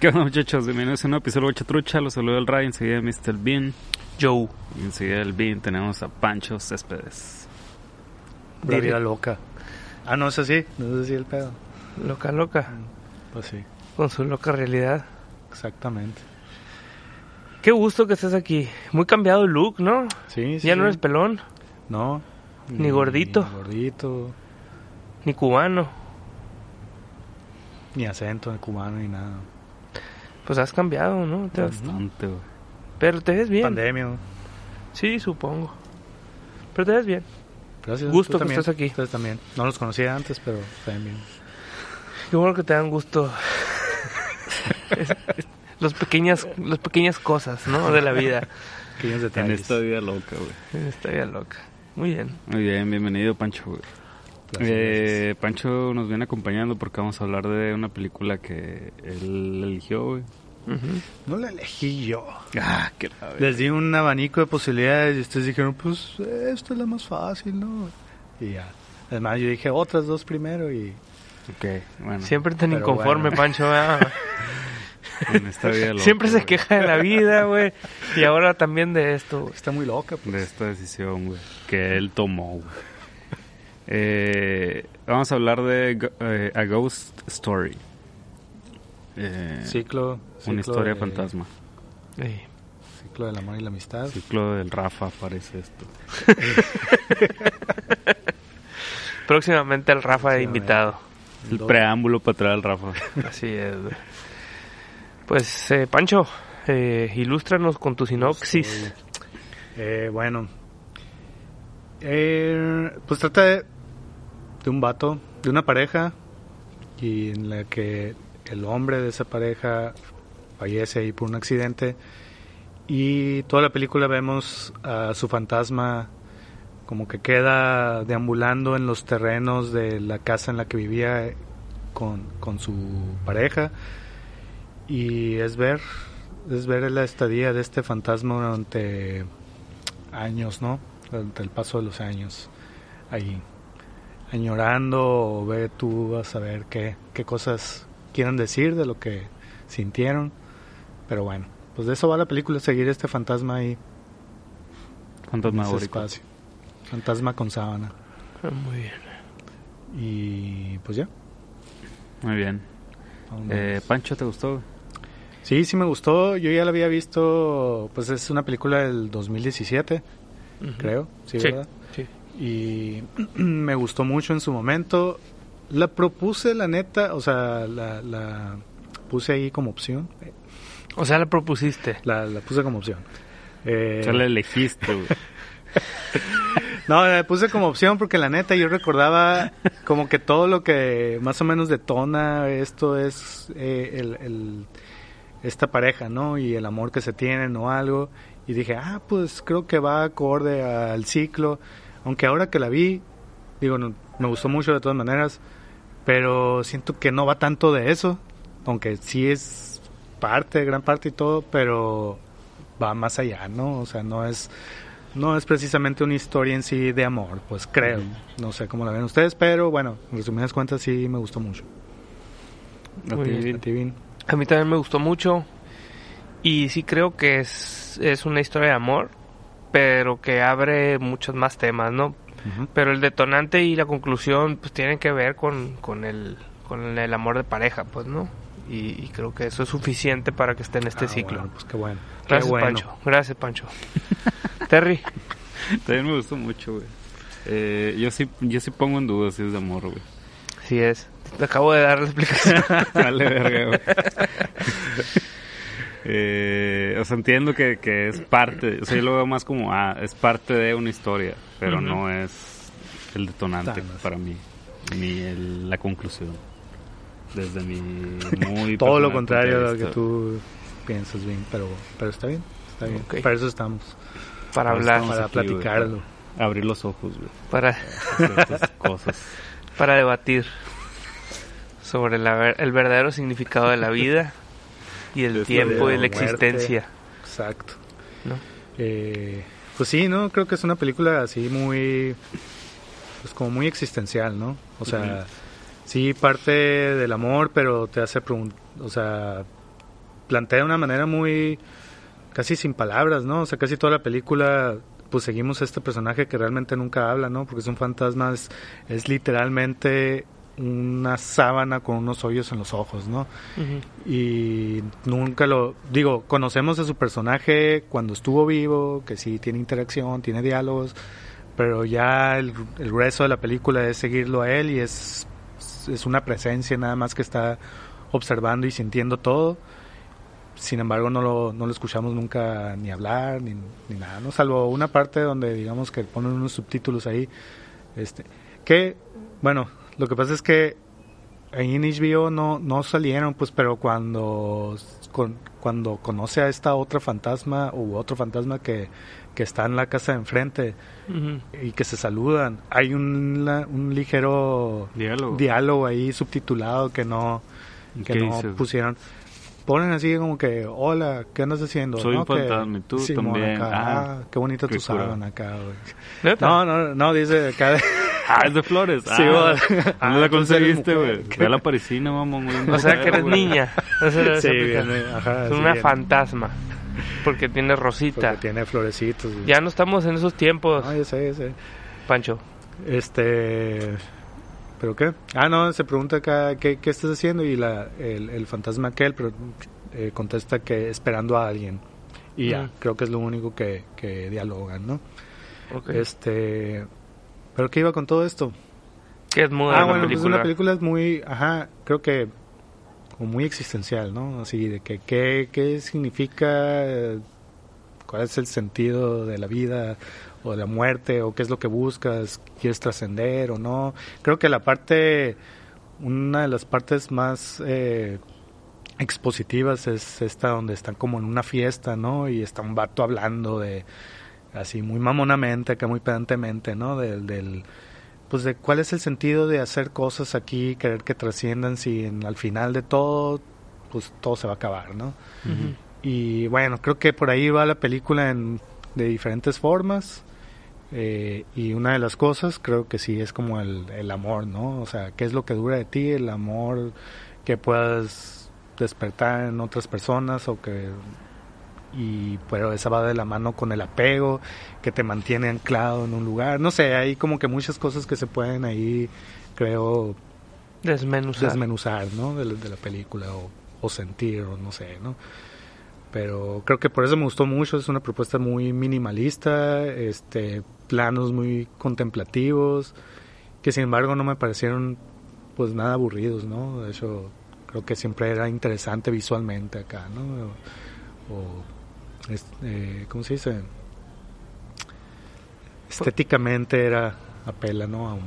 ¿Qué onda muchachos? Bienvenidos a un episodio de Trucha, los saludo el Ray, enseguida Mr. Bean, Joe. y enseguida el Bean tenemos a Pancho Céspedes. La vida loca. Ah, no es así, no es así el pedo. Loca, loca. Pues sí, Con su loca realidad. exactamente. Qué gusto que estés aquí. Muy cambiado el look, ¿no? Sí, sí. ya no eres pelón, No. Ni gordito. Ni gordito, ni cubano. ni acento de cubano, ni nada. Pues has cambiado, ¿no? Te- Bastante, güey. Pero te ves bien. Pandemia. Sí, supongo. Pero te ves bien. Gracias. Gusto que también. estés aquí. Ustedes también. No los conocía antes, pero están bien. Qué bueno que te dan gusto. Es- es- los pequeñas, las pequeñas cosas, ¿no? De la vida. Pequeños En detalles. esta vida loca, güey. Está bien loca. Muy bien. Muy bien, bienvenido Pancho, güey. Eh, Pancho nos viene acompañando porque vamos a hablar de una película que él eligió, güey. No la elegí yo. Ah, qué Les di un abanico de posibilidades y ustedes dijeron, pues esto es la más fácil, ¿no? Y ya. Además, yo dije otras dos primero y Ok, bueno. Siempre tan Pero inconforme, bueno. Pancho. En esta vida loca, Siempre se queja de la vida, güey. Y ahora también de esto, está muy loca. Pues. De esta decisión, güey. Que él tomó, güey. Eh, vamos a hablar de eh, A Ghost Story. Eh, Ciclo, una historia de- fantasma. Ciclo del amor y la amistad. Ciclo del Rafa parece esto. Próximamente el Rafa de invitado. El preámbulo para traer al Rafa. Así es. Pues, eh, Pancho, eh, ilústranos con tu sinopsis. Eh, bueno. Eh, pues trata de, de un vato, de una pareja, y en la que el hombre de esa pareja fallece ahí por un accidente. Y toda la película vemos a su fantasma como que queda deambulando en los terrenos de la casa en la que vivía con, con su pareja. Y es ver, es ver la estadía de este fantasma durante años, ¿no? Durante el paso de los años. Ahí, añorando o ve tú a saber qué, qué cosas quieran decir de lo que sintieron. Pero bueno, pues de eso va la película, seguir este fantasma ahí en ese Fantasmagórico. espacio. Fantasma con sábana. Ah, Muy bien. Y pues ya. Muy bien. Eh, Pancho, ¿te gustó? Sí, sí me gustó. Yo ya la había visto, pues es una película del 2017, Ujú. creo. Sí, Sí, ¿verdad? Y me gustó mucho en su momento. La propuse, la neta, o sea, la, la puse ahí como opción. O sea, la propusiste. La, la puse como opción. Eh, O sea, la elegiste, güey. No, la puse como opción porque la neta yo recordaba como que todo lo que más o menos detona esto es eh, el, el- esta pareja, ¿no? Y el amor que se tienen o algo. Y dije, ah, pues creo que va acorde al ciclo. Aunque ahora que la vi, digo, no- me gustó mucho de todas maneras, pero siento que no va tanto de eso. Aunque sí es parte, gran parte y todo, pero va más allá, ¿no? O sea, no es no es precisamente una historia en sí de amor, pues creo. No sé cómo la ven ustedes, pero bueno, en resumidas cuentas sí me gustó mucho. ¿A Muy ti, bien. Vin? ¿A ti, Vin? A mí también me gustó mucho. Y sí creo que es, es una historia de amor, pero que abre muchos más temas, ¿no? Pero el detonante y la conclusión pues tienen que ver con, con, el, con el amor de pareja, pues, ¿no? Y, y creo que eso es suficiente para que esté en este Ah, ciclo. bueno, pues qué bueno. Gracias, qué bueno. Pancho. Gracias, Pancho. Terry. También me gustó mucho, güey. Eh, yo sí, yo sí pongo en duda si es de amor, güey. Sí es. Te acabo de dar la explicación. Dale, verga, güey. Eh, o sea, entiendo que, que es parte, o sea, yo lo veo más como, ah, es parte de una historia, pero Ujú. no es el detonante para mí, ni el- la conclusión. Desde mi muy Todo lo contrario a lo que tú piensas bien, pero, pero está bien, está bien. Ok. Para eso estamos, para hablar, estamos para aquí, platicarlo. Abrir los ojos, güey. para, a ciertas cosas. para debatir sobre la el verdadero significado de la vida y el tiempo y la existencia. Exacto. ¿no? Eh, pues sí, ¿no? Creo que es una película así muy, pues como muy existencial, ¿no? O sea, sí parte del amor, pero te hace preguntar, o sea, plantea de una manera muy, casi sin palabras, ¿no? O sea, casi toda la película, pues seguimos a este personaje que realmente nunca habla, ¿no? Porque es un fantasma, es, es literalmente una sábana con unos hoyos en los ojos, ¿no? Y nunca lo digo conocemos a su personaje cuando estuvo vivo que sí tiene interacción tiene diálogos pero ya el, el resto de la película es seguirlo a él y es es una presencia nada más que está observando y sintiendo todo. Sin embargo no lo, no lo escuchamos nunca ni hablar ni, ni nada no salvo una parte donde digamos que ponen unos subtítulos ahí este que bueno lo que pasa es que ahí en HBO no, no salieron, pues, pero cuando, con- cuando conoce a esta otra fantasma u otro fantasma que, que está en la casa de enfrente y que se saludan, hay un, la- un ligero Diálogo. diálogo ahí subtitulado que no, que ¿Qué no pusieron. Ponen así como que, hola, ¿qué andas haciendo? Soy un Que- fantasma, y tú también. acá, Ah, ah, qué bonita tu sábana acá. No, no, no, dice acá. Ah, es de Flores. Sí, ah, bueno. ¿Dónde Ah, la entonces eres conseguiste, güey? Ve a la parisina, mamón. güey. O sea que eres niña. Sí, viene, ajá, es sí una viene. fantasma. Porque tiene rosita. Porque tiene florecitos. güey. Ya no estamos en esos tiempos, Ah, ya sé, ya sé. Pancho. Este. ¿Pero qué? Ah, no, se pregunta acá qué, qué estás haciendo y la, el, el fantasma aquel pero, eh, contesta que esperando a alguien. Y ya, Mm. creo que es lo único que, que dialogan, ¿no? Ok. Este. ¿Pero qué iba con todo esto? Que es ah, bueno, pues película. una película es muy, ajá, creo que como muy existencial, ¿no? Así de que qué, qué significa, cuál es el sentido de la vida o de la muerte o qué es lo que buscas, quieres trascender o no. Creo que la parte, una de las partes más eh, expositivas es esta donde están como en una fiesta, ¿no? Y está un vato hablando de así muy mamonamente, acá muy pedantemente, ¿no? Del, del pues de cuál es el sentido de hacer cosas aquí, querer que trasciendan si en, al final de todo pues todo se va a acabar, ¿no? Y bueno, creo que por ahí va la película en, de diferentes formas. eh, y una de las cosas creo que sí es como el, el amor, ¿no? O sea, ¿qué es lo que dura de ti? El amor que puedas despertar en otras personas o que... Y pero esa va de la mano con el apego que te mantiene anclado en un lugar. No sé, hay como que muchas cosas que se pueden ahí, creo, Desmenuzar. desmenuzar, ¿no? De, la- de la película o, o sentir o no sé, ¿no? Pero creo que por eso me gustó mucho, es una propuesta muy minimalista, este planos muy contemplativos, que sin embargo no me parecieron pues nada aburridos, ¿no? De hecho, creo que siempre era interesante visualmente acá, ¿no? O, eh, ¿cómo se dice? Estéticamente era apela, ¿no? A un,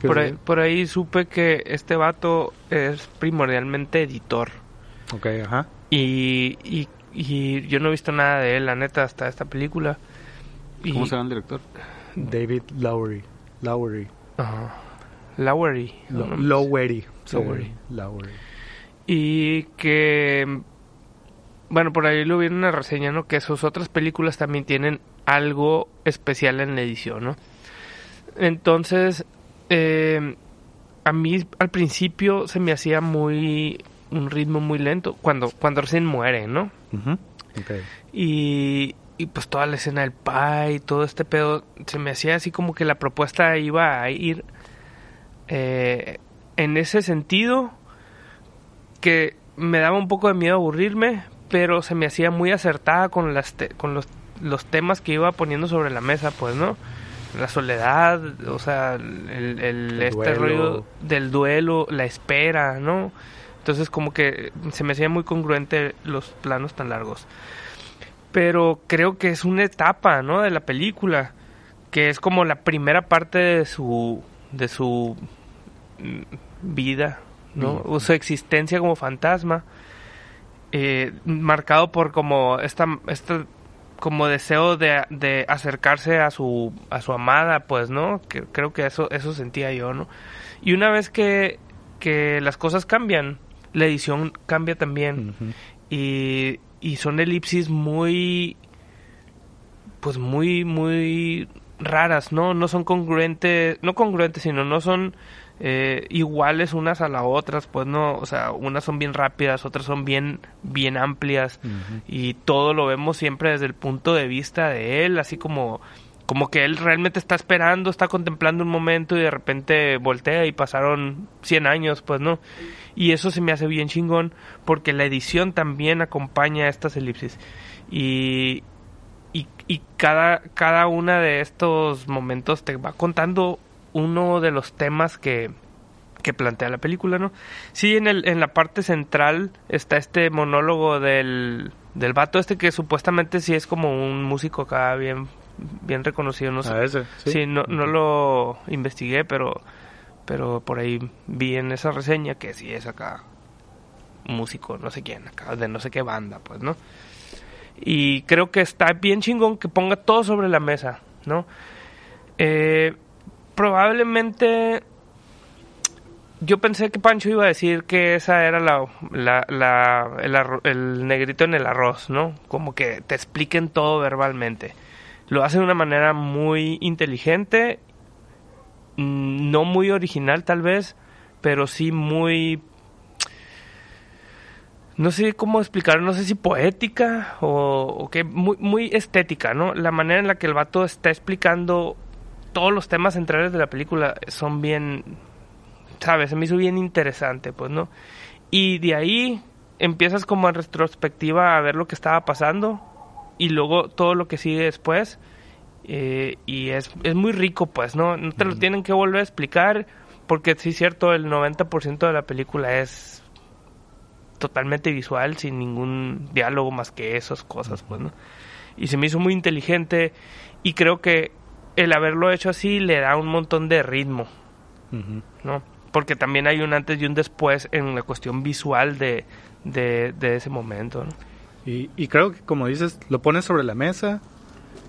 ¿qué Por ahí, por ahí supe que este vato es primordialmente editor. Ok, ajá. Y, y, y yo no he visto nada de él, la neta, hasta esta película. Y, ¿Cómo se llama el director? David Lowery. Lowery. Ajá. Lowery. Lowery. Lowery. Lowery. Y que. Bueno, por ahí lo vi en una reseña, ¿no? Que sus otras películas también tienen algo especial en la edición, ¿no? Entonces, eh, a mí al principio se me hacía muy. un ritmo muy lento. Cuando, cuando recién muere, ¿no? Ok. Y, y pues toda la escena del pai y todo este pedo, se me hacía así como que la propuesta iba a ir eh, en ese sentido que me daba un poco de miedo aburrirme, pero se me hacía muy acertada con las te- con los, los temas que iba poniendo sobre la mesa, pues, ¿no? la soledad, o sea, el, el, este duelo. rollo del duelo, la espera, ¿no? Entonces como que se me hacía muy congruente los planos tan largos. Pero creo que es una etapa, ¿no? De la película, que es como la primera parte de su de su mm, vida, ¿no? O su existencia como fantasma, eh, marcado por como esta, esta como deseo de, de acercarse a su a su amada, pues, ¿no? Que creo que eso eso sentía yo, ¿no? Y una vez que que las cosas cambian, la edición cambia también y, y son elipsis muy pues muy muy raras no no son congruentes no congruentes sino no son eh, iguales unas a las otras pues no o sea unas son bien rápidas otras son bien bien amplias. Y todo lo vemos siempre desde el punto de vista de él así como como que él realmente está esperando está contemplando un momento y de repente voltea y pasaron 100 años pues no. Y eso se me hace bien chingón porque la edición también acompaña a estas elipsis. Y y, y cada cada una de estos momentos te va contando uno de los temas que que plantea la película, ¿no? Sí, en, el, en la parte central está este monólogo del, del vato este que supuestamente sí es como un músico acá bien, bien reconocido, no sé. Ah, ese, sí. Sí, no, no lo investigué, pero, pero por ahí vi en esa reseña que sí es acá músico, no sé quién, acá de no sé qué banda, pues, ¿no? Y creo que está bien chingón que ponga todo sobre la mesa, ¿no? Eh, probablemente yo pensé que Pancho iba a decir que esa era la, el, negrito en el arroz, ¿no? Como que te expliquen todo verbalmente. Lo hace de una manera muy inteligente, mm, no muy original tal vez, pero sí muy... No sé cómo explicar, no sé si poética o, o qué, muy, muy estética, ¿no? La manera en la que el vato está explicando todos los temas centrales de la película son bien, ¿sabes? Se me hizo bien interesante, pues, ¿no? Y de ahí empiezas como en retrospectiva a ver lo que estaba pasando y luego todo lo que sigue después. eh, y es, es muy rico, pues, ¿no? No te lo tienen que volver a explicar porque sí es cierto, el 90% de la película es totalmente visual, sin ningún diálogo más que esas cosas, pues, ¿no? Y se me hizo muy inteligente y creo que el haberlo hecho así le da un montón de ritmo. ¿no? Porque también hay un antes y un después en la cuestión visual de, de, de ese momento, ¿no? Y, y creo que, como dices, lo pones sobre la mesa.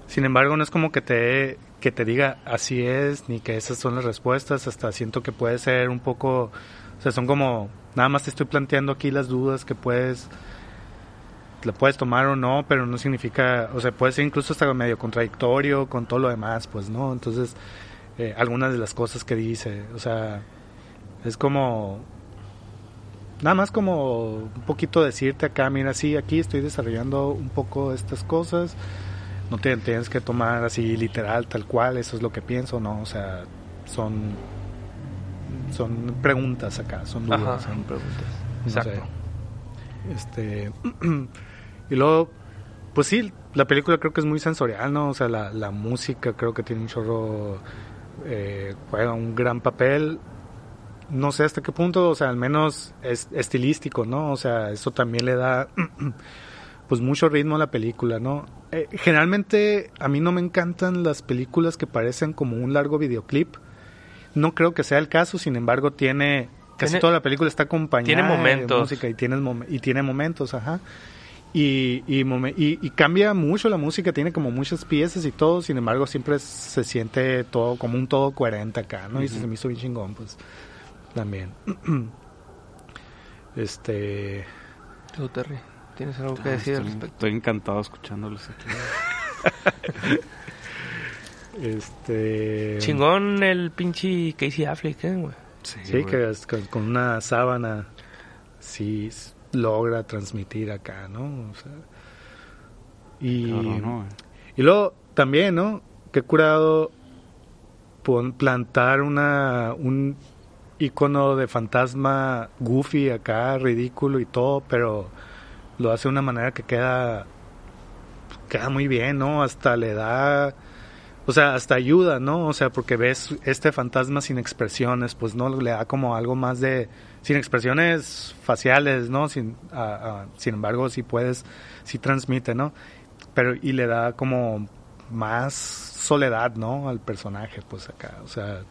Sin embargo, no es como que te, que te diga así es, ni que esas son las respuestas. Hasta siento que puede ser un poco. O sea, son como. Nada más te estoy planteando aquí las dudas que puedes. La puedes tomar o no, pero no significa. O sea, puede ser incluso hasta medio contradictorio con todo lo demás, pues, ¿no? Entonces, eh, algunas de las cosas que dice. O sea, es como nada más como un poquito decirte acá, mira, sí, aquí estoy desarrollando un poco estas cosas. No te tienes que tomar así literal, tal cual, eso es lo que pienso, no, o sea, son son preguntas acá, son dudas. Ajá, son preguntas. No sé. Exacto. Este y luego pues sí, la película creo que es muy sensorial, ¿no? O sea, la, la música creo que tiene un chorro eh, juega un gran papel. No sé hasta qué punto, o sea, al menos es estilístico, ¿no? O sea, eso también le da pues mucho ritmo a la película, ¿no? Eh, generalmente a mí no me encantan las películas que parecen como un largo videoclip. No creo que sea el caso, sin embargo, tiene casi Tiene- toda la película está acompañada tiene de música y tiene y tiene momentos, ajá. Y, y, y, y cambia mucho la música, tiene como muchas piezas y todo, sin embargo siempre se siente todo como un todo coherente acá, ¿no? Y se me hizo bien chingón, pues, también. este... Tú, Terry, ¿tienes algo que Ah, decir al respecto? estoy encantado escuchándolos aquí. Este... Chingón el pinche Casey Affleck, ¿eh, güey? Sí, güey. que es con, con una sábana sí logra transmitir acá, ¿no? O sea, y, y luego también, ¿no? Qué curado pon- plantar una un icono de fantasma goofy acá, ridículo y todo, pero lo hace de una manera que queda queda muy bien, ¿no? Hasta le da o sea, hasta ayuda, ¿no? O sea, porque ves este fantasma sin expresiones, pues no le da como algo más de sin expresiones faciales, ¿no? Sin, sin embargo, sí puedes, sí transmite, ¿no? Pero y le da como más soledad, ¿no? Al personaje, pues acá, o sea,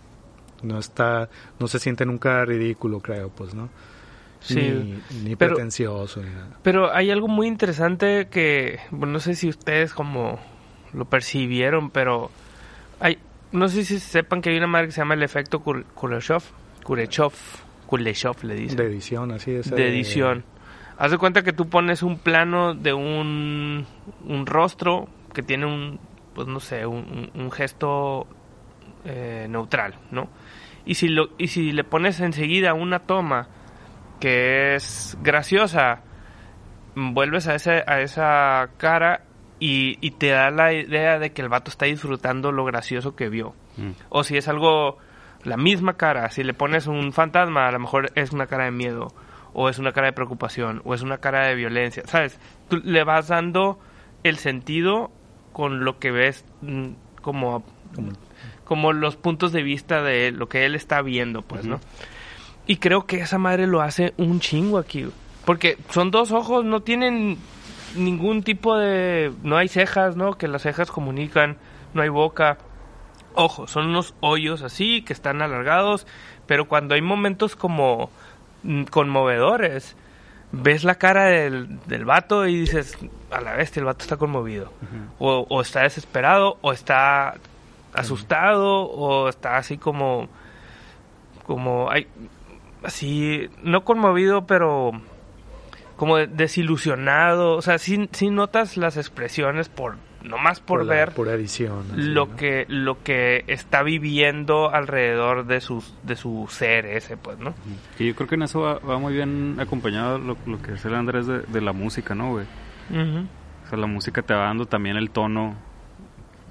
no está, no se siente nunca ridículo, creo, pues, ¿no? Sí, ni, pretencioso. Pero hay algo muy interesante que, bueno, no sé si ustedes como lo percibieron, pero hay, no sé si sepan que hay una marca que se llama el efecto Kuleshov, Kuleshov, Kuleshov le dice. De edición, así es. De edición. Haz de cuenta que tú pones un plano de un, un rostro que tiene un, pues no sé, un, un gesto eh, neutral, ¿no? Y si, lo, y si le pones enseguida una toma que es graciosa, vuelves a, ese, a esa cara y, y, te da la idea de que el vato está disfrutando lo gracioso que vio. Mm. O si es algo, la misma cara, si le pones un fantasma, a lo mejor es una cara de miedo, o es una cara de preocupación, o es una cara de violencia, ¿sabes? Tú le vas dando el sentido con lo que ves mm, como, como los puntos de vista de lo que él está viendo, pues, ¿no? Y creo que esa madre lo hace un chingo aquí. Porque son dos ojos, no tienen ningún tipo de... No hay cejas, ¿no? Que las cejas comunican, no hay boca. Ojo, son unos hoyos así que están alargados, pero cuando hay momentos como mm, conmovedores, ves la cara del, del vato y dices, a la vez el vato está conmovido. o, o, está desesperado, o está asustado, o está así como... Como hay, así, no conmovido, pero como desilusionado. O sea, sí, sí notas las expresiones por nomás por, ver por edición lo que lo que está viviendo alrededor de sus de su ser ese pues no y yo creo que en eso va, muy bien acompañado lo, lo que dice el Andrés de, la música no güey o sea la música te va dando también el tono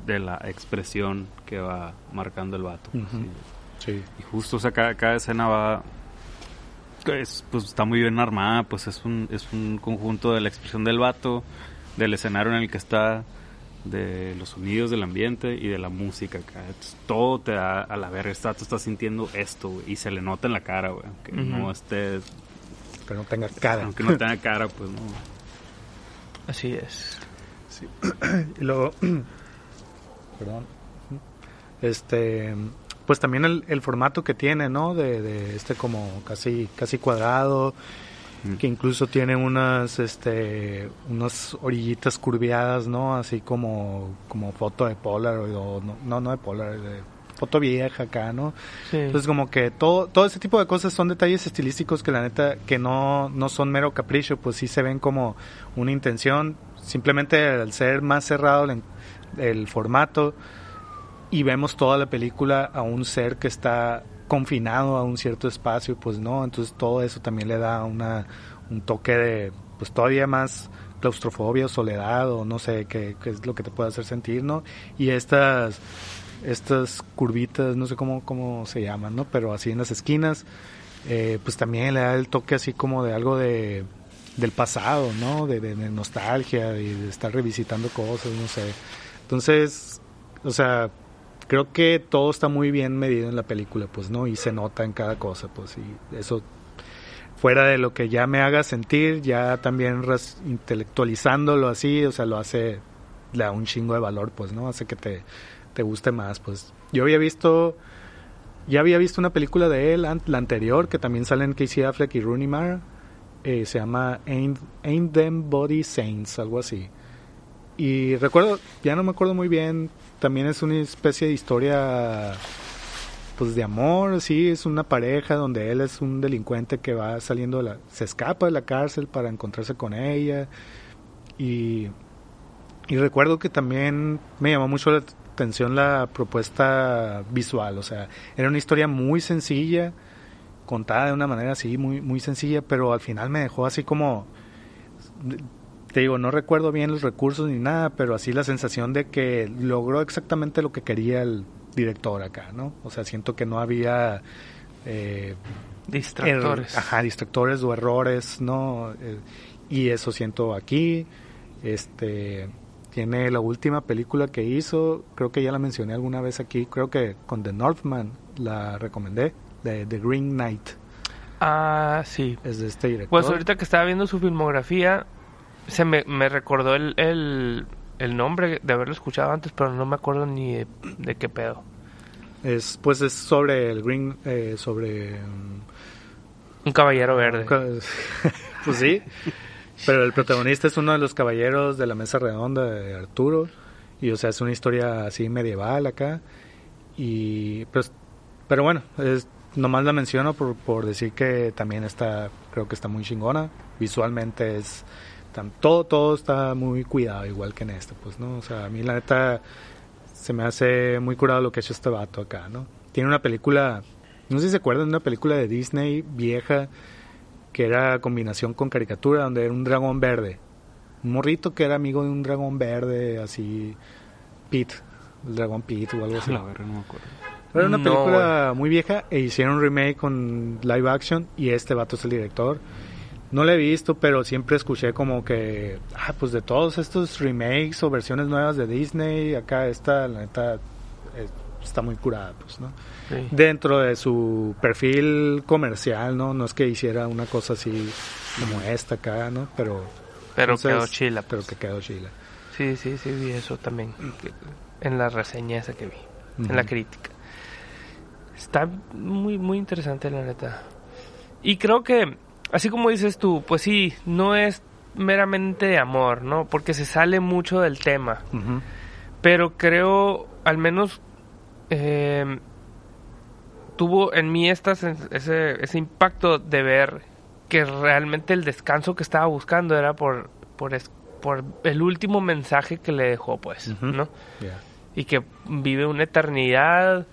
de la expresión que va marcando el vato sí. y justo o sea cada, cada escena va pues está muy bien armada, pues es un, es un conjunto de la expresión del vato, del escenario en el que está, de los sonidos del ambiente y de la música. todo te da a la verga, está, tú estás sintiendo esto, y se le nota en la cara, güey, aunque no esté... Que no tenga cara. Aunque no tenga cara, pues no. Así es. Sí. y luego... Perdón. Este pues también el, formato que tiene, ¿no? De, este como casi casi cuadrado, mm. que incluso tiene unas este unas orillitas curviadas, ¿no? Así como como foto de Polaroid o no no, de Polaroid, de foto vieja acá, ¿no? Entonces como que todo todo ese tipo de cosas son detalles estilísticos que la neta que no no son mero capricho, pues sí se ven como una intención, simplemente al ser más cerrado el formato y vemos toda la película a un ser que está confinado a un cierto espacio, pues no, entonces todo eso también le da una, un toque de, pues todavía más claustrofobia o soledad o no sé qué, es lo que te puede hacer sentir, ¿no? Y estas, estas curvitas, no sé cómo, cómo se llaman, ¿no? Pero así en las esquinas, eh, pues también le da el toque así como de algo de del pasado, ¿no? De, de nostalgia y de estar revisitando cosas, no sé. Entonces, o sea, creo que todo está muy bien medido en la película, pues, ¿no? Y se nota en cada cosa, pues, y eso fuera de lo que ya me haga sentir, ya también intelectualizándolo así, o sea, lo hace, da un chingo de valor, pues, ¿no? Hace que te, te guste más, pues. Yo había visto, ya había visto una película de él, la anterior, que también salen Casey Affleck y Rooney Mara, eh, se llama Ain't, Ain't Them Body Saints, algo así. Y recuerdo, ya no me acuerdo muy bien, también es una especie de historia pues de amor, sí, es una pareja donde él es un delincuente que va saliendo, de la, se escapa de la cárcel para encontrarse con ella. Y, y recuerdo que también me llamó mucho la atención la propuesta visual, o sea, era una historia muy sencilla, contada de una manera así, muy, muy sencilla, pero al final me dejó así como te digo, no recuerdo bien los recursos ni nada, pero así la sensación de que logró exactamente lo que quería el director acá, ¿no? O sea, siento que no había... Eh, distractores. ajá, distractores o errores, ¿no? Eh, y eso siento aquí. Este, Tiene la última película que hizo, creo que ya la mencioné alguna vez aquí, creo que con The Northman la recomendé, de The Green Knight. Ah, sí. Es de este director. Pues ahorita que estaba viendo su filmografía, se me, me recordó el, el, el nombre de haberlo escuchado antes, pero no me acuerdo ni de, de qué pedo. Es, pues es sobre el Green, eh, sobre... um, Un caballero verde. pues sí, pero el protagonista es uno de los caballeros de la mesa redonda de Arturo y o sea es una historia así medieval acá y pues pero bueno es nomás la menciono por, por decir que también está creo que está muy chingona visualmente es todo todo está muy cuidado igual que en este pues no o sea a mí la neta se me hace muy curado lo que ha hecho este vato acá no tiene una película no sé si se acuerdan de una película de Disney vieja que era combinación con caricatura, donde era un dragón verde. Un morrito que era amigo de un dragón verde, así, Pete, el dragón Pete o algo así. La verga, no me acuerdo. Era una No, película muy vieja e hicieron un remake con live action y este vato es el director. No lo he visto, pero siempre escuché como que, ah, pues de todos estos remakes o versiones nuevas de Disney, acá esta, la neta, está muy curada, pues, ¿no? Sí. dentro de su perfil comercial, ¿no? No es que hiciera una cosa así como esta acá, ¿no? Pero... Pero entonces- quedó chila. Pero que quedó chila. Sí, sí, sí, vi eso también. que- En la reseña esa que vi. En la crítica. Está muy, muy interesante, la neta. Y creo que, así como dices tú, pues sí, no es meramente de amor, ¿no? Porque se sale mucho del tema. Pero creo, al menos, eh, tuvo en mí ese, ese impacto de ver que realmente el descanso que estaba buscando era por, por, es- por el último mensaje que le dejó, pues. ¿no? Y que vive una eternidad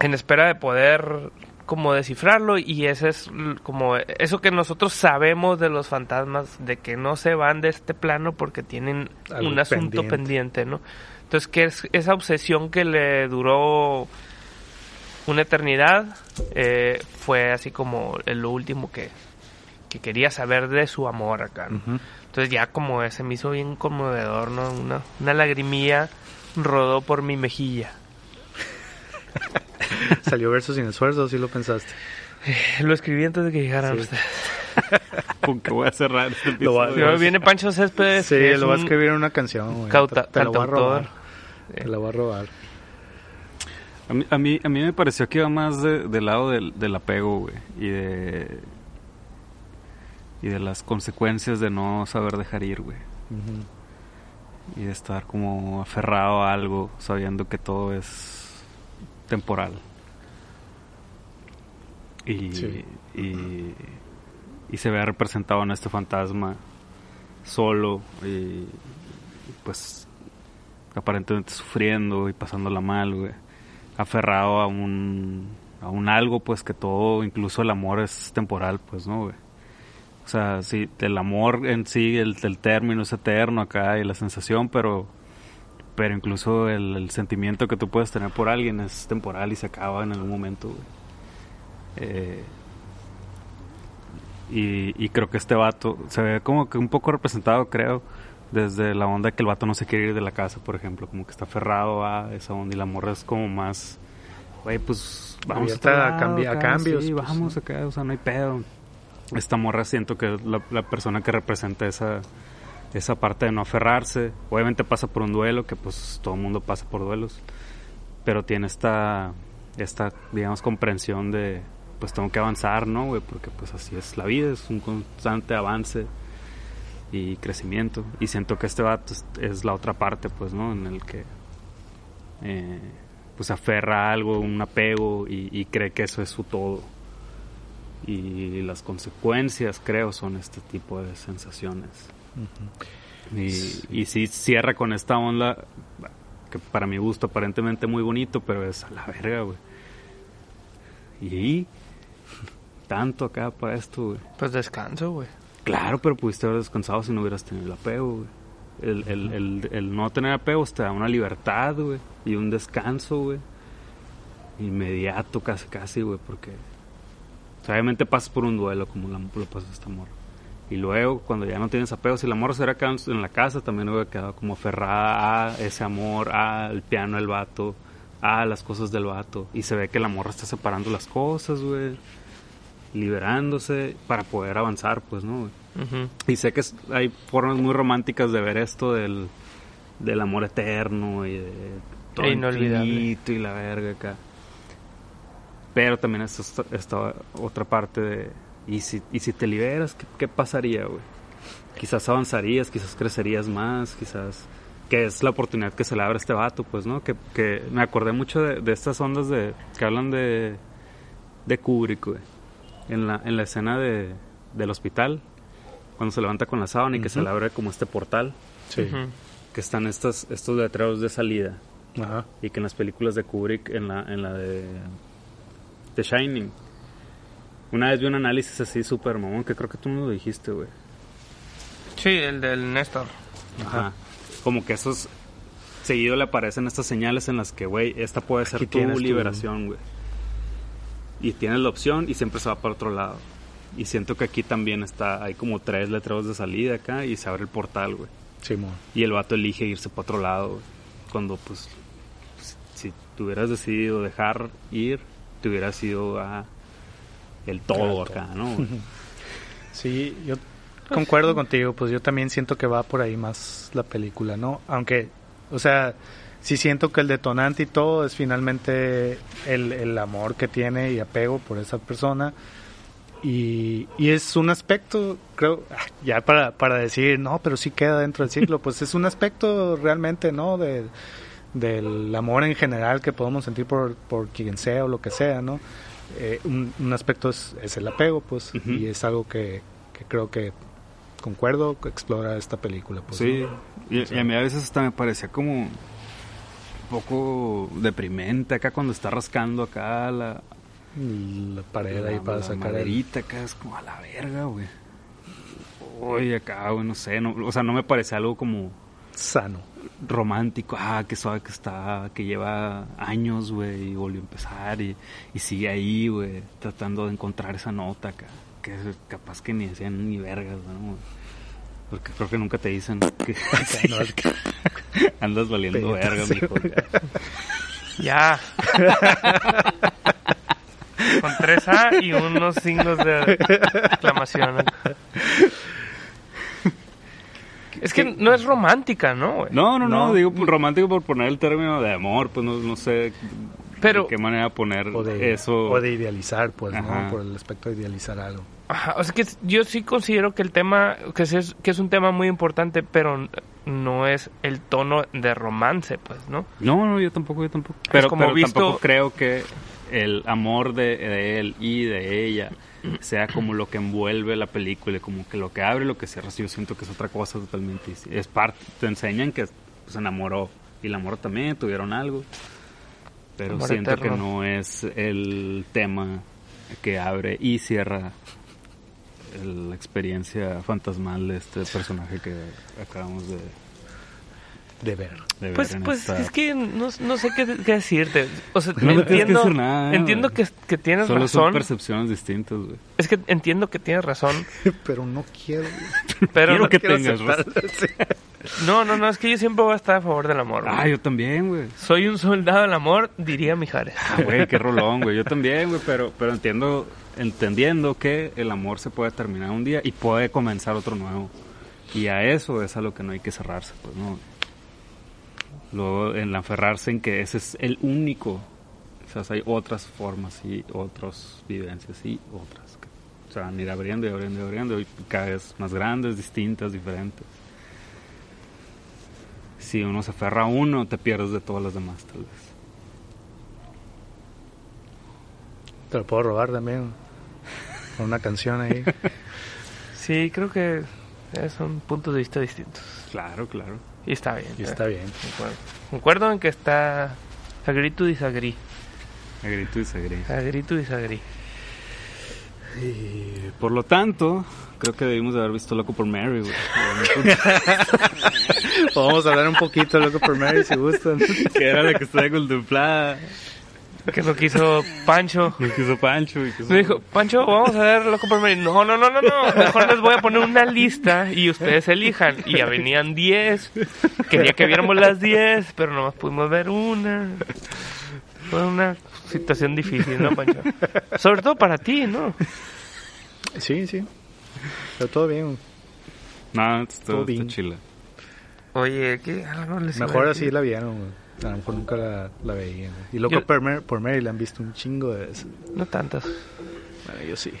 en espera de poder como descifrarlo y ese es como eso que nosotros sabemos de los fantasmas de que no se van de este plano porque tienen Algo un asunto pendiente. pendiente, ¿no? Entonces que es esa obsesión que le duró una eternidad eh, fue así como lo último que, que quería saber de su amor acá. Entonces ya como se me hizo bien conmovedor, ¿no? Una, una lagrimilla rodó por mi mejilla. Salió verso sin esfuerzo, ¿sí lo pensaste? Lo escribí antes de que llegaran Sí. ustedes. ¿Con qué voy a cerrar este Lo va- Viene Pancho Céspedes. Sí, lo va a escribir en una canción, güey. cauta- Te, te lo voy a robar. Te lo voy a robar. A mí, a mí, a mí me pareció que iba más de- del lado del, del apego, güey. Y de... Y de las consecuencias de no saber dejar ir, güey. Y de estar como aferrado a algo, sabiendo que todo es temporal. Y, Sí. y, y se ve representado en este fantasma solo y, pues aparentemente sufriendo y pasándola mal, güey. Aferrado a un, a un algo, pues que todo, incluso el amor es temporal, pues, ¿no, güey? O sea, sí, el amor en sí, el, el término es eterno acá y la sensación, pero pero incluso el, el sentimiento que tú puedes tener por alguien es temporal y se acaba en algún momento. güey. Eh, y, y creo que este vato se ve como que un poco representado, creo, desde la onda que el vato no se quiere ir de la casa, por ejemplo, como que está aferrado a esa onda y la morra es como más, güey, pues vamos a lado cambi- a cambios, sí, pues, vamos ¿no? acá, o sea, no hay pedo. Esta morra siento que es la, la persona que representa esa, esa parte de no aferrarse. Obviamente pasa por un duelo, que pues todo el mundo pasa por duelos, pero tiene esta, esta digamos, comprensión de, pues tengo que avanzar, ¿no, güey? Porque pues así es la vida, es un constante avance y crecimiento. Y siento que este vato es, la otra parte, pues, ¿no? En el que, eh, pues, aferra a algo, un apego y, y cree que eso es su todo. Y las consecuencias, creo, son este tipo de sensaciones. Y, y sí cierra con esta onda que para mi gusto aparentemente muy bonito, pero es a la verga, güey. Y tanto acá para esto, güey. Pues descanso, güey. Claro, pero pudiste haber descansado si no hubieras tenido el apego, güey. El, el, el, el no tener apegos te da una libertad, güey. Y un descanso, güey. Inmediato, casi, casi, güey. Porque o sea, obviamente pasas por un duelo como la, lo pasó esta morra. Y luego, cuando ya no tienes apego, si la morra se hubiera quedado en la casa, también hubiera quedado como aferrada a ese amor, al piano del vato, a las cosas del vato. Y se ve que la morra está separando las cosas, güey. Liberándose para poder avanzar, pues, ¿no? Y sé que hay formas muy románticas de ver esto del, del amor eterno y de todo E inolvidable. y la verga acá. Pero también es esta, esta otra parte de... ¿Y si, y si te liberas, qué, qué pasaría, güey? Quizás avanzarías, quizás crecerías más, quizás... Que es la oportunidad que se le abre a este vato, pues, ¿no? Que, que me acordé mucho de, de estas ondas de que hablan de, de Kubrick, güey. En la, en la escena de, del hospital, cuando se levanta con la sábana y que se le abre como este portal, Sí. Que están estos, estos letreros de salida. Ajá. Y que en las películas de Kubrick, en la, en la de The Shining, una vez vi un análisis así súper mamón, que creo que tú no lo dijiste, güey. Sí, el del Néstor. Ajá. Como que esos seguido le aparecen estas señales en las que, güey, esta puede ser Aquí tu- liberación, güey. Y tienes la opción y siempre se va para otro lado. Y siento que aquí también está, hay como tres letreros de salida acá y se abre el portal, güey. Simón. Y el vato elige irse para otro lado, güey. Cuando, pues, si te hubieras decidido dejar ir, te hubieras ido a el todo Claro, acá, ¿no? güey? Sí, yo concuerdo contigo, pues yo también siento que va por ahí más la película, ¿no? Aunque, o sea, sí siento que el detonante y todo es finalmente el, el amor que tiene y apego por esa persona. Y, y es un aspecto, creo, ah, ya para, para decir, no, pero sí queda dentro del ciclo, pues es un aspecto realmente, ¿no? De, del amor en general que podemos sentir por, por quien sea o lo que sea, ¿no? Eh, un, un aspecto es, es el apego, pues, Ujú. y es algo que, que creo que concuerdo explora esta película, pues. Sí, ¿no? y, y a mí a veces hasta me parecía como poco deprimente acá cuando está rascando acá la, pared ahí para la sacar el... maderita acá es como a la verga, güey. Uy, acá, güey, no sé, no, o sea, no me parece algo como sano. romántico, ah, que suave que está, que lleva años, güey, y volvió a empezar y, y sigue ahí, güey, tratando de encontrar esa nota acá, que capaz que ni decían ni vergas, ¿no? Porque creo que nunca te dicen que No, es que- andas valiendo Pero- verga, mijo. Ya. Con 3A y unos signos de exclamación. Es que no es romántica, ¿no? güey? No, no, no, No. digo romántico por poner el término de amor, pues no, no sé Pero- de qué manera poner o de, eso. o de idealizar, pues, Ajá. ¿no? Por el aspecto de idealizar algo. Ajá, o sea que yo sí considero que el tema, que es, que es un tema muy importante, pero no es el tono de romance, pues, ¿no? No, no, yo tampoco, yo tampoco. Pero, como pero visto- tampoco creo que el amor de, de él y de ella sea como lo que envuelve la película, como que lo que abre y lo que cierra. Yo siento que es otra cosa totalmente. Es parte, te enseñan que pues, se enamoró y la amor también, tuvieron algo. Pero Amor siento eterno. que no es el tema que abre y cierra el- la experiencia fantasmal de este personaje que acabamos de, De ver. de ver. Pues, pues esta- es que no, no sé qué, qué decirte. O sea, No que entiendo, decir nada, entiendo que, que tienes Solo son razón. percepciones distintas, güey. Es que entiendo que tienes razón, Pero no quiero. pero Quiero no, que quiero tengas razón. no, no, no, es que yo siempre voy a estar a favor del amor. güey. Ah, yo también, güey. Soy un soldado del amor, diría Mijares. Ah, güey, qué rolón, güey. Yo también, güey, pero, pero entiendo, entendiendo que el amor se puede terminar un día y puede comenzar otro nuevo. Y a eso es a lo que no hay que cerrarse, pues, ¿no? Luego, en la aferrarse en que ese es el único. O sea, hay otras formas y otras vivencias y otras que se van a ir abriendo y abriendo y abriendo y cada vez más grandes, distintas, diferentes. Si uno se aferra a uno, te pierdes de todas las demás, tal vez. Te lo puedo robar también. Con una canción ahí. Sí, creo que son puntos de vista distintos. Claro, claro. Y está bien. Y eh, está bien. Concuerdo. Concuerdo en que está agree to disagree. Agree to disagree. Agree to disagree. Y por lo tanto, creo que debimos de haber visto Loco por Mary, güey. Vamos a hablar un poquito, loco, por Mary, si gustan. que era la que estaba contemplada. que no quiso Pancho. No quiso Pancho. Y quiso... Me dijo, Pancho, vamos a ver Loco por Mary. No, no, no, no, no. Mejor les voy a poner una lista y ustedes elijan. Y ya venían 10. Quería que viéramos las 10, pero nomás pudimos ver una. Fue una situación difícil, ¿no, Pancho? Sobre todo para ti, ¿no? Sí, sí. Pero todo bien. No, está, Todo está bien. chila. Oye, ¿qué? Algo les Mejor así la vieron. A lo mejor nunca la, la veían. Y loco Yo- por, Mary, por Mary la han visto un chingo de veces. No tantas. Bueno, yo sí.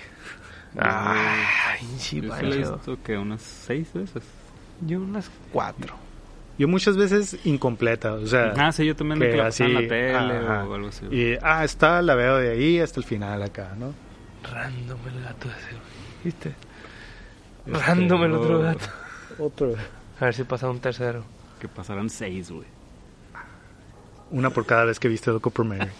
Ay, sí, Yo he visto que unas seis veces. Yo unas cuatro. Yo muchas veces incompleta, o sea... Ah, sí, yo también que que la así, en la tele ajá. o algo así. Y, ah, está, la veo de ahí hasta el final acá, ¿no? Random el gato ese, güey. ¿Viste? Este, Random el otro oh. gato. Otro. A ver si pasa un tercero. Que pasaran seis, güey. Una por cada vez que viste por Mary.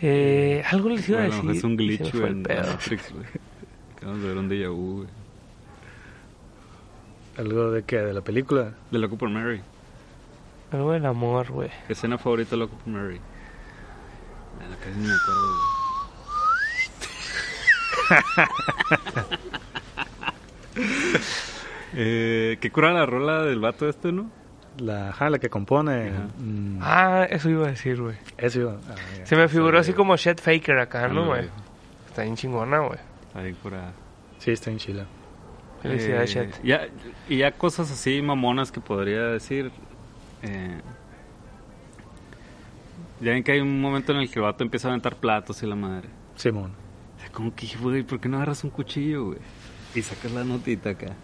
Eh, algo les iba a Bueno, decir. es un glitch, güey. Matrix, güey. Acabamos de ver un déjà vu, güey. ¿Algo de qué? ¿De la película? De Loco por Mary. Algo del amor, güey. Escena favorita de Loco por Mary. Bueno, casi ni me acuerdo, güey. eh, qué cura la rola del vato este, ¿no? La, ajá, la que compone. Mm, Ah, eso iba a decir, güey. eso iba- ah. Se me figuró Sí. así como Shed Faker acá, ¿no, Ah, güey? güey. Está bien chingona, güey. Está bien curada. Sí, está en Chile. Felicidades, Eh, Shed. ya, y ya cosas así mamonas que podría decir. eh, ya ven que hay un momento en el que el vato empieza a aventar platos y la madre. Simón. Como que, güey, ¿por qué no agarras un cuchillo, güey? Y sacas la notita acá.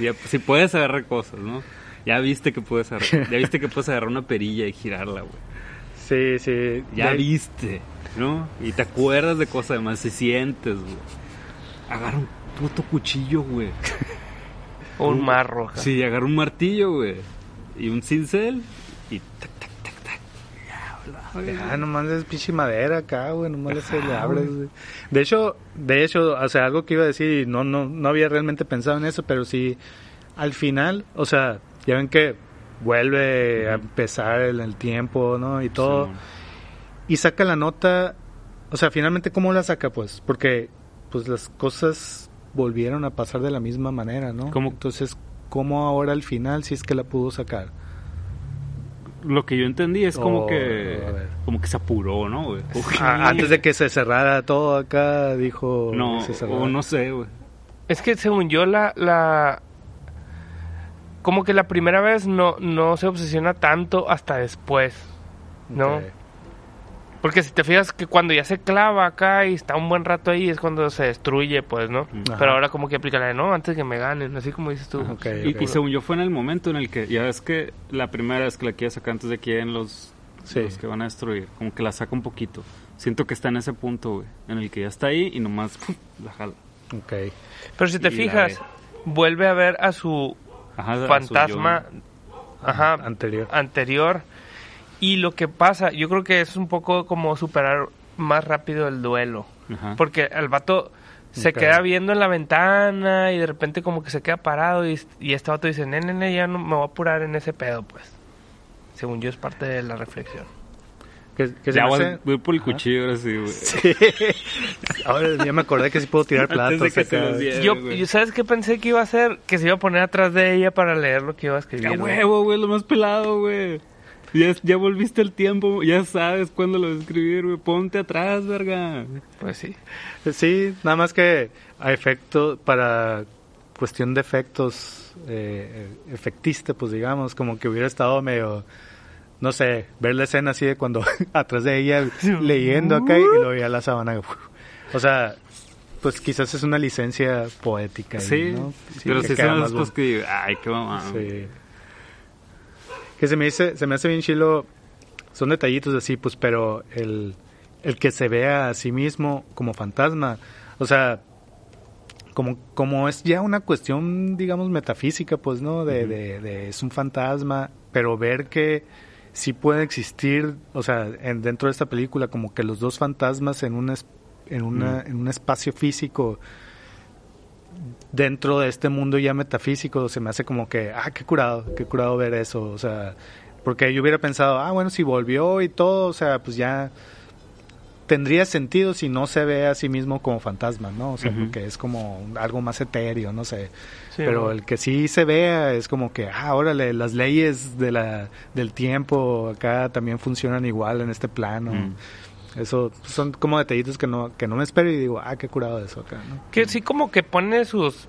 Ya, si puedes agarrar cosas, ¿no? Ya viste que puedes agarrar, ya viste que puedes agarrar una perilla y girarla, güey. Sí, sí. Ya De- viste, ¿no? Y te acuerdas de cosas, además, se sientes, güey. Agarra un puto cuchillo, güey. O un marro. acá. Sí, agarra un martillo, güey. Y un cincel. Y tac, tac, tac, tac. Ya, güey. Ah, nomás es pinche madera acá, güey, nomás se le abres, güey. De hecho, de hecho, o sea, algo que iba a decir y no, no, no había realmente pensado en eso, pero sí, al final, o sea, ya ven que vuelve a empezar el, el tiempo, ¿no? Y todo. Y saca la nota, o sea, finalmente, ¿cómo la saca, pues? Porque, pues, las cosas volvieron a pasar de la misma manera, ¿no? ¿Cómo? Entonces, ¿cómo ahora al final si es que la pudo sacar? Lo que yo entendí es como Oh, que. a ver. Como que se apuró, ¿no, güey? Ah, antes de que se cerrara todo acá, dijo... No, se o no sé, güey. Es que según yo la, la como que la primera vez no, no se obsesiona tanto hasta después, ¿no? Ok. Porque si te fijas que cuando ya se clava acá y está un buen rato ahí es cuando se destruye, pues, ¿no? Ajá. Pero ahora como que aplica la de, no, antes que me ganen, así como dices tú. Ajá. Ok, y, según yo fue en el momento en el que, ya ves que la primera vez que la quiere sacar antes de que lleguen los, Sí. los que van a destruir, como que la saca un poquito. Siento que está en ese punto, güey, en el que ya está ahí y nomás ¡pum! la jala. Ok. Pero si te Y fijas, ve. vuelve a ver a su Ajá, a su fantasma ajá, Anterior. anterior. Y lo que pasa, yo creo que es un poco como superar más rápido el duelo. Ajá. Porque el vato se queda viendo en la ventana y de repente como que se queda parado y, y este vato dice, nene, nene, ya no me voy a apurar en ese pedo, pues. Según yo es parte de la reflexión. Que, que ya voy, hace- voy por el cuchillo ahora sí, güey. Sí. Ahora ya me acordé que sí puedo tirar Antes platos. de que se. Yo, güey. ¿sabes qué pensé que iba a hacer? Que se iba a poner atrás de ella para leer lo que iba a escribir. Güey. huevo, güey, lo más pelado, güey. Ya, ya volviste el tiempo, ya sabes cuándo lo escribir, güey. Ponte atrás, verga. Pues sí. Sí, nada más que a efecto, para cuestión de efectos eh, efectista, pues digamos, como que hubiera estado medio, no sé, ver la escena así de cuando atrás de ella leyendo acá y luego ya la sábana. O sea, pues quizás es una licencia poética. ahí, Sí, pero queda son las cosas que digo, ay, qué mamá. Sí. Que se me dice, se me hace bien chilo, son detallitos así, pues, pero el, el que se vea a sí mismo como fantasma, o sea, como, como es ya una cuestión, digamos, metafísica, pues, ¿no? De, Ujú. de, de- es un fantasma, pero ver que sí puede existir, o sea, en, dentro de esta película, como que los dos fantasmas en un, en una, Mm. en un espacio físico, dentro de este mundo ya metafísico se me hace como que, ah, qué curado, qué curado ver eso, o sea, Porque yo hubiera pensado, ah, bueno, si volvió y todo, o sea, pues ya tendría sentido si no se ve a sí mismo como fantasma, ¿no? O sea, porque es como algo más etéreo, no sé. Sí, Pero el que sí se vea es como que, ah, órale, las leyes de la, del tiempo acá también funcionan igual en este plano. Mm. Eso son como detallitos que no, que no me espero y digo, ah, qué curado eso acá, ¿no? Que sí como que pone sus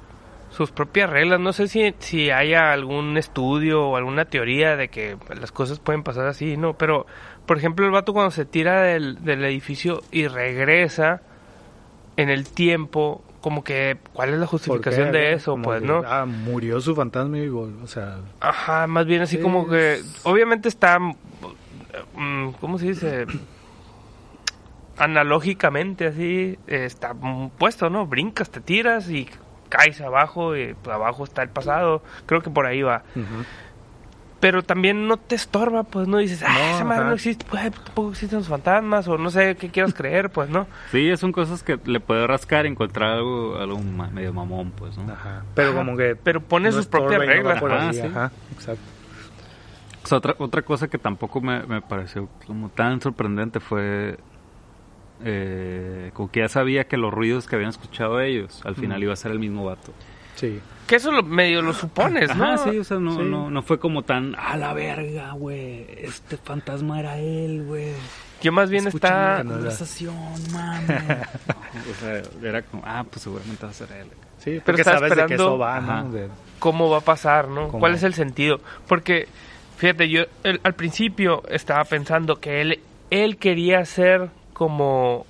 sus propias reglas. No sé si, si haya algún estudio o alguna teoría de que las cosas pueden pasar así, ¿no? Pero, por ejemplo, el vato cuando se tira del, del edificio y regresa en el tiempo, como que, ¿cuál es la ¿Por justificación de eso? Como Pues, que, ¿no? Ah, murió su fantasma y, vol- o sea, Ajá, más bien así Sí, como que, obviamente está, mm, ¿cómo se dice? Analógicamente así, eh, está puesto, ¿no? Brincas, te tiras y caes abajo y pues, abajo está el pasado. Creo que por ahí va. Pero también no te estorba, pues no dices, ah, No, esa madre ajá. no existe, pues tampoco existen los fantasmas o no sé qué quieras creer, pues no. Sí, son cosas que le puede rascar y encontrar algo, algo medio mamón, pues, ¿no? Ajá. Pero Ajá, como que... pero pone sus propias no reglas, por ahí, Ah, sí. Ajá, exacto. O sea, otra, otra cosa que tampoco me, me pareció como tan sorprendente fue eh, como que ya sabía que los ruidos que habían escuchado ellos al final Mm. iba a ser el mismo vato. Sí. Que eso lo, medio lo supones, ¿no? Ajá, sí, o sea, no, Sí. no, no fue como tan a la verga, güey. Este fantasma era él, güey. Yo más bien está... la conversación, mames. o sea, era como, ah, pues seguramente va a ser él. Sí, Pero sabes de que esperando- eso va. ¿no? De- cómo va a pasar, ¿no? ¿Cómo? ¿Cuál es el sentido? Porque, fíjate, yo el- al principio estaba pensando que él, él quería hacer como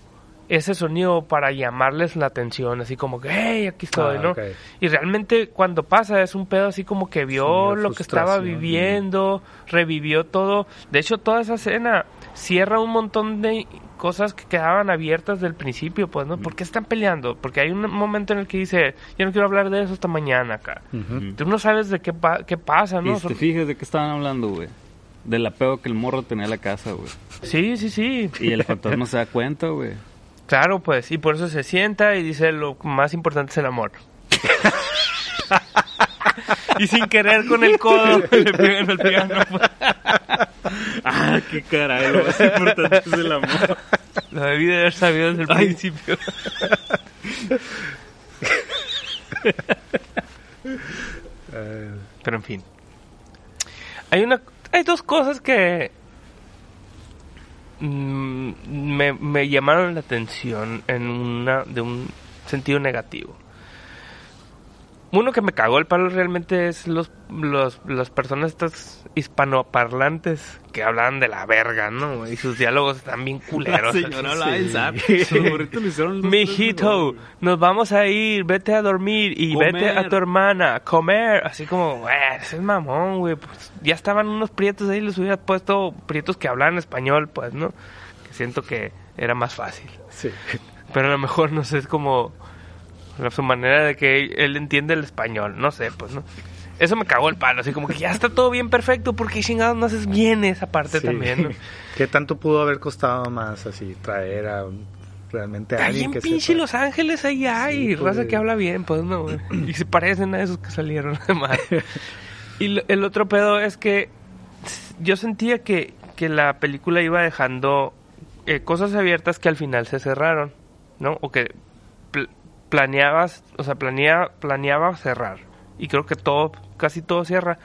ese sonido para llamarles la atención, así como que, hey, aquí estoy, Ah, ¿no? Y realmente cuando pasa es un pedo así como que vio Sí, lo que estaba viviendo, revivió todo. De hecho, toda esa escena cierra un montón de cosas que quedaban abiertas del principio, pues, ¿no? ¿Por qué están peleando? Porque hay un momento en el que dice, yo no quiero hablar de eso hasta mañana acá. Ujú. Tú no sabes de qué, pa- qué pasa, Y ¿no? si te fijas de qué estaban hablando, güey. Del apego que el morro tenía en la casa, güey. Sí, sí, sí. Y el fantasma se da cuenta, güey. Claro, pues, y por eso se sienta y dice lo más importante es el amor. y sin querer con el codo le pegan al piano. Ah, qué caray, lo más importante es el amor. Lo debí de haber sabido desde el Ay. principio. Pero en fin. Hay una hay dos cosas que mm, me, me llamaron la atención en una de un sentido negativo. Uno que me cagó el palo realmente es los, los las personas estas hispanoparlantes que hablan de la verga, ¿no? Y sus diálogos están bien culeros. La señora hablaba Mijito, nos vamos a ir, vete a dormir y Comer. vete a tu hermana a comer. Así como, güey, ese es mamón, güey. Pues, ya estaban unos prietos ahí, les hubiera puesto prietos que hablaban español, pues, ¿no? Que siento que era más fácil. sí. Pero a lo mejor, no sé, es como su manera de que él entiende el español, no sé, pues, ¿no? Eso me cagó el palo, así como que ya está todo bien perfecto, porque chingados no haces bien esa parte Sí. también, ¿no? ¿Qué tanto pudo haber costado más así traer a realmente a alguien en que pinche sepa? Los Ángeles ahí hay, Sí, raza pues. que habla bien, pues no. Y se parecen a esos que salieron además. y lo- el otro pedo es que yo sentía que, que la película iba dejando eh, cosas abiertas que al final se cerraron, ¿no? O que planeabas, o sea, planea, planeaba cerrar. Y creo que todo, casi todo cierra.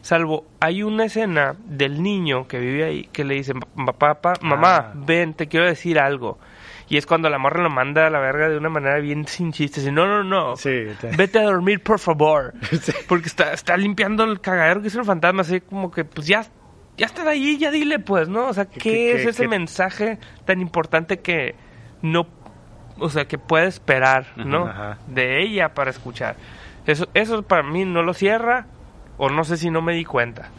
Salvo, hay una escena del niño que vive ahí que le dice, "Pa- papá, mamá, Ah. ven, te quiero decir algo. Y es cuando la morra lo manda a la verga de una manera bien sin chistes. Y no, no, no. Sí, te- Vete a dormir, por favor. Sí. Porque está, está limpiando el cagadero que es el fantasma. Así como que, pues ya, ya está ahí, ya dile, pues, ¿no? O sea, ¿qué, ¿Qué- es qué- ese qué- mensaje tan importante que no. O sea, que puede esperar, ¿no? Ajá. De ella para escuchar. Eso, eso para mí no lo cierra. O no sé si no me di cuenta.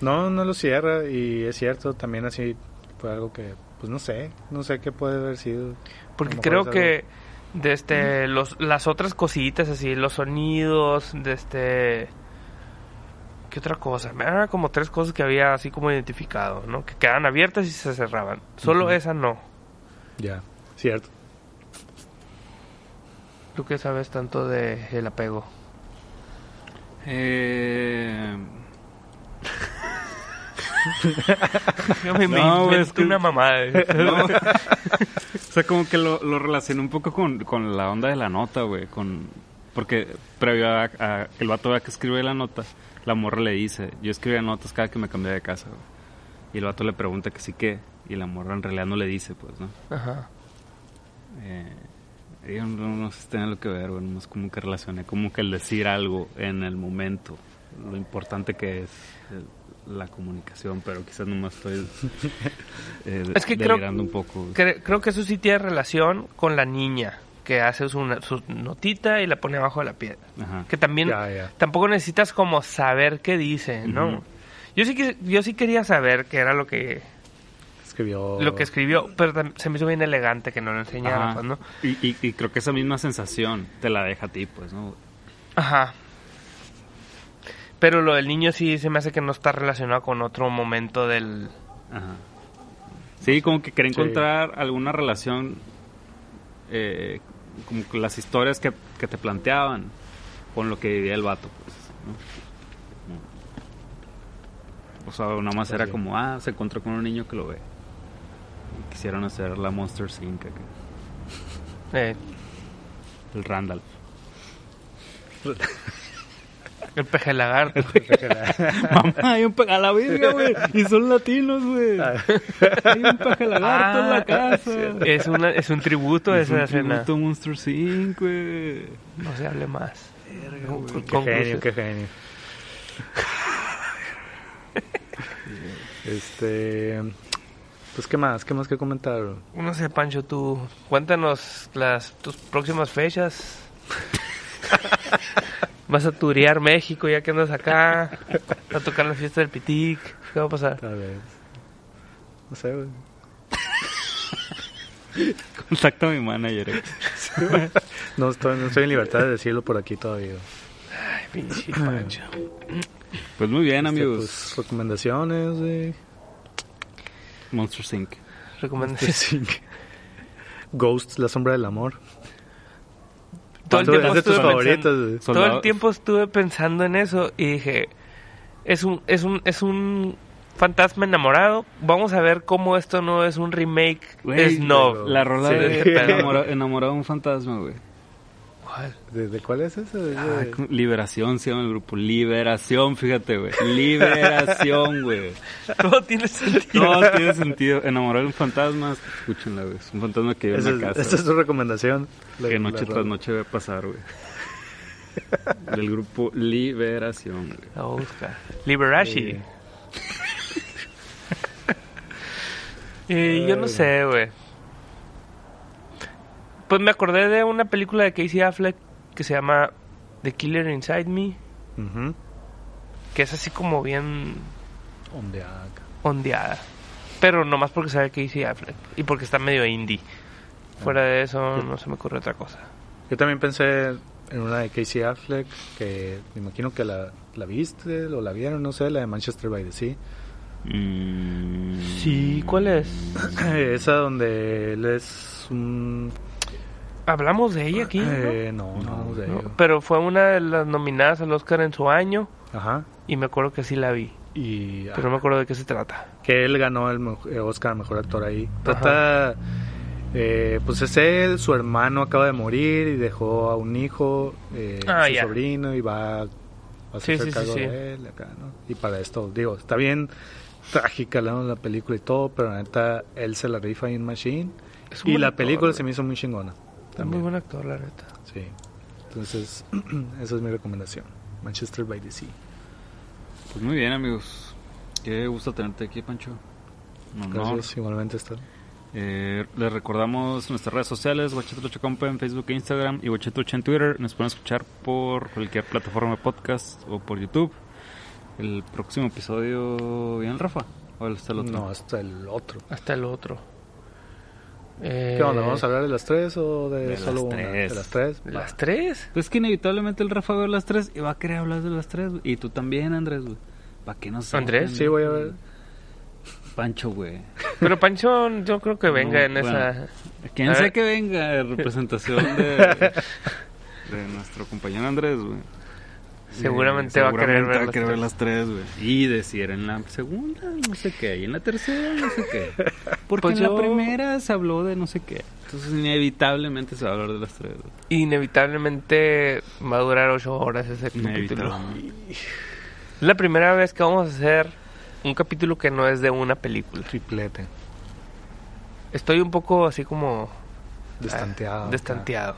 No, no lo cierra y es cierto, también así fue algo que, pues no sé, no sé qué puede haber sido. Porque creo que de este los las otras cositas así, los sonidos, de este ¿qué otra cosa? Eran como tres cosas que había así como identificado, ¿no? Que quedaban abiertas y se cerraban. Solo esa no. Ya, cierto. ¿Tú qué sabes tanto de el apego? Eh... Yo me, me No, es que- una mamada. No. o sea, como que lo, lo relacioné un poco con, con la onda de la nota, güey. Con, porque previo a, a que el vato vea que escribe la nota, la morra le dice, yo escribía notas cada que me cambié de casa, güey. Y el vato le pregunta que sí que, y la morra en realidad no le dice, pues, ¿no? Ajá. Eh, yo no, no sé si tiene lo que ver, güey, nomás como que relacioné como que el decir algo en el momento, lo importante que es eh, la comunicación, pero quizás nomás estoy eh, Es que creo- un poco. Cre- creo que eso sí tiene relación con la niña que hace su, su notita y la pone abajo de la piedra. Ajá. Que también Ya, ya. tampoco necesitas como saber qué dice, ¿no? Yo sí que yo sí quería saber qué era lo que Escribió. lo que escribió, pero se me hizo bien elegante que no lo enseñara, pues, ¿no? Y, y- y creo que esa misma sensación te la deja a ti, pues, ¿no? Ajá. Pero lo del niño sí se me hace que no está relacionado con otro momento del Ajá. Sí, como que quería Sí. encontrar alguna relación, eh, como que las historias que, que te planteaban con lo que vivía el vato, pues, ¿no? O sea, nada más era como, ah, se encontró con un niño que lo ve. Y quisieron hacer la Monster Inc. acá, eh, el Randall. el peje lagarto. Mamá, hay un peje a la verga, güey. Y son latinos, güey. Hay un peje lagarto en la Ah, casa. es una es un tributo a Es un esa escena. tributo a Monster Inc., güey. No se hable más. Qué Conclusión. genio, qué genio. este. Pues, ¿qué más? ¿Qué más que comentar? No sé, Pancho, tú cuéntanos las tus próximas fechas. Vas a turear México ya que andas acá. A tocar la fiesta del Pitic. ¿Qué va a pasar? Tal vez. No sé, güey. Contacta a mi manager. eh. No estoy, no estoy en libertad de decirlo por aquí todavía. Ay, pinche Pancho. Pues muy bien, Este, amigos. pues, recomendaciones, güey. Monster Inc. Recomendaciones. Sí. Ghost, la sombra del amor. Todo el tiempo es de tus estuve favoritos, pensando-. Todo el tiempo estuve pensando en eso y dije, es un, es un, es un fantasma enamorado. Vamos a ver cómo esto no es un remake Güey, snob. La rola Sí. de enamorado, enamorado de un fantasma, güey. ¿Cuál? ¿De, de cuál es ese? De- Ah, Liberación se llama el grupo. Liberación, fíjate, güey. Liberación, güey. Todo tiene sentido. Todo tiene sentido. Enamorado de un fantasma, escúchenla, güey. Es un fantasma que vive en una casa. esa es tu recomendación. La- que la noche tras noche va a pasar, güey. Del grupo Liberación, güey. La voy a buscar. Liberashi. Sí. Y yo no sé, güey. Pues me acordé de una película de Casey Affleck que se llama The Killer Inside Me, que es así como bien Ondeaga. ondeada. Pero nomás porque sabe Casey Affleck y porque está medio indie. Fuera de eso no se me ocurre otra cosa. Yo también pensé en una de Casey Affleck, que me imagino que la, la viste o la vieron, no sé, la de Manchester by the Sea. Mm, Sí, ¿cuál es? Esa donde él es un... Hablamos de ella aquí, ¿no? Eh, no, no, No, de No, ello. Pero fue una de las nominadas al Oscar en su año Ajá. y me acuerdo que sí la vi. Y Pero no me acuerdo de qué se trata. que él ganó el mo- eh, Oscar a Mejor Actor ahí. Trata, eh, pues es él, su hermano acaba de morir y dejó a un hijo, eh, Ah, su ya. sobrino y va a Sí, hacerse sí, cargo sí. de él acá, ¿no? Y para esto, digo, está bien trágica la, la película y todo, pero la neta él se la rifa en Machine y la película se me hizo muy chingona. Es muy También. buen actor, la neta. Sí. Entonces, esa es mi recomendación. Manchester by the Sea. Pues muy bien, amigos. Qué gusto tenerte aquí, Pancho. Un honor. Gracias, igualmente está. Eh, les recordamos nuestras redes sociales, Guachetrucha Compa en Facebook e Instagram y Guachetrucha en Twitter. Nos pueden escuchar por cualquier plataforma de podcast o por YouTube. El próximo episodio viene el Rafa. ¿O hasta el otro? No, hasta el otro. Hasta el otro. Eh, ¿Qué onda? ¿Vamos a hablar de las tres o de, de solo las una? tres. De las tres. ¿de ¿Las tres? Pues que inevitablemente el Rafa ve las tres y va a querer hablar de las tres. güey. Y tú también, Andrés, güey. ¿Para qué nos ¿Andrés? Sí, voy a ver. Pancho, güey. Pero Pancho, yo creo que venga No, en bueno. esa. Quien A sea ver. que venga en representación de, de nuestro compañero Andrés, güey. Seguramente va a querer ver Seguramente va a las querer ver tres. las tres, güey. Y decir en la segunda, no sé qué. Y en la tercera, no sé qué. Porque Pues en yo- la primera se habló de no sé qué. Entonces, inevitablemente se va a hablar de las tres, güey. Inevitablemente va a durar ocho horas ese capítulo. Es la primera vez que vamos a hacer un capítulo que no es de una película. Triplete. Estoy un poco así como Destanteado. ah, destanteado.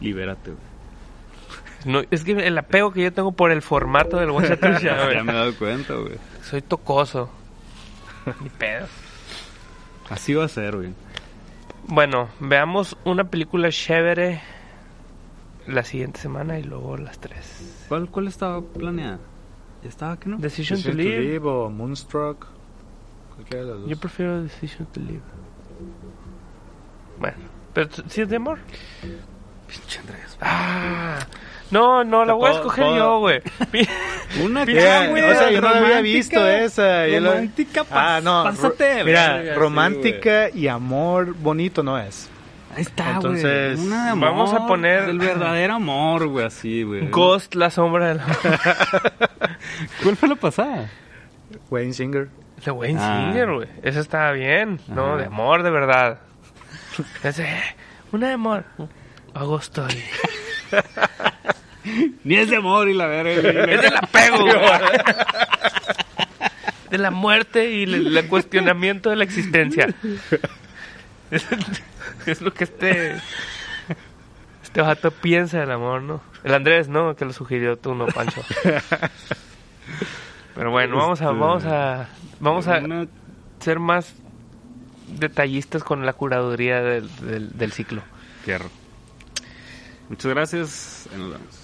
Libérate, güey. No, es que el apego que yo tengo por el formato del Guachatrucha, güey. Ya me he dado cuenta, güey. Soy tocoso. Ni pedo. Así va a ser, güey. Bueno, veamos una película chévere la siguiente semana y luego las tres. ¿Cuál, cuál estaba planeada? ¿Ya estaba que no? Decision, Decision to Live. o Moonstruck. Cualquiera de las dos. Yo prefiero Decision to Live. Bueno, pero si es de amor. Pinche Andrés. Ah, no, no, la voy a escoger puedo- yo, güey. Una Ya, güey, o sea, yo no la había romántica, visto esa. Romántica, ah, no. pásate, Mira, romántica y amor bonito no es. Ahí está, Entonces, güey. Una de amor, vamos a poner- El verdadero amor, güey, así, güey. Ghost, la sombra del amor. ¿Cuál fue la pasada? Wayne Singer. De Wayne Ah. Singer, güey. Eso estaba bien. No, de amor, de verdad. Ese, una de amor. Agosto. Ni es de amor y la verga. Es del apego. De la muerte y el, el cuestionamiento de la existencia. Es, es lo que este... Este vato piensa del amor, ¿no? El Andrés, ¿no? Que lo sugirió tú, no, Pancho. Pero bueno, vamos a... Vamos a... Vamos a ser más detallistas con la curaduría del, del, del ciclo. Fierro. Muchas gracias. Nos vemos.